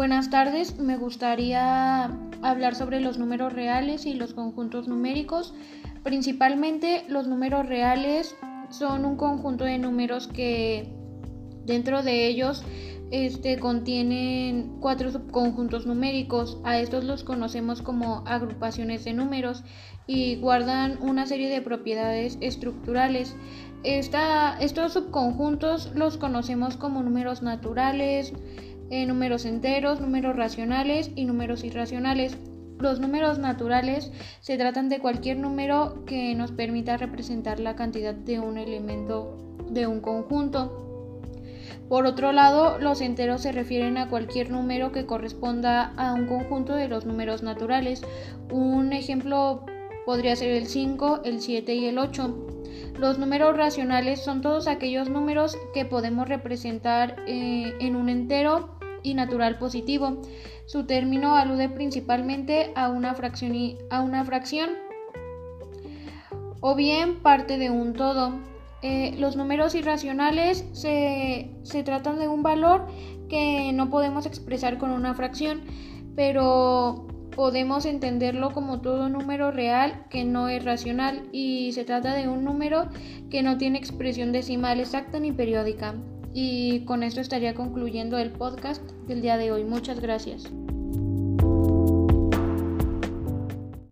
Buenas tardes, me gustaría hablar sobre los números reales y los conjuntos numéricos. Principalmente los números reales son un conjunto de números que dentro de ellos este, contienen cuatro subconjuntos numéricos. A estos los conocemos como agrupaciones de números y guardan una serie de propiedades estructurales. estos subconjuntos los conocemos como números naturales, eh, números enteros, números racionales y números irracionales. Los números naturales se tratan de cualquier número que nos permita representar la cantidad de un elemento de un conjunto. Por otro lado, los enteros se refieren a cualquier número que corresponda a un conjunto de los números naturales. Un ejemplo podría ser el 5, el 7 y el 8. Los números racionales son todos aquellos números que podemos representar eh, en un entero y natural positivo. Su término alude principalmente a una fracción, a una fracción o bien parte de un todo. Eh, los números irracionales se, se tratan de un valor que no podemos expresar con una fracción, pero podemos entenderlo como todo número real que no es racional y se trata de un número que no tiene expresión decimal exacta ni periódica. Y con esto estaría concluyendo el podcast del día de hoy. Muchas gracias.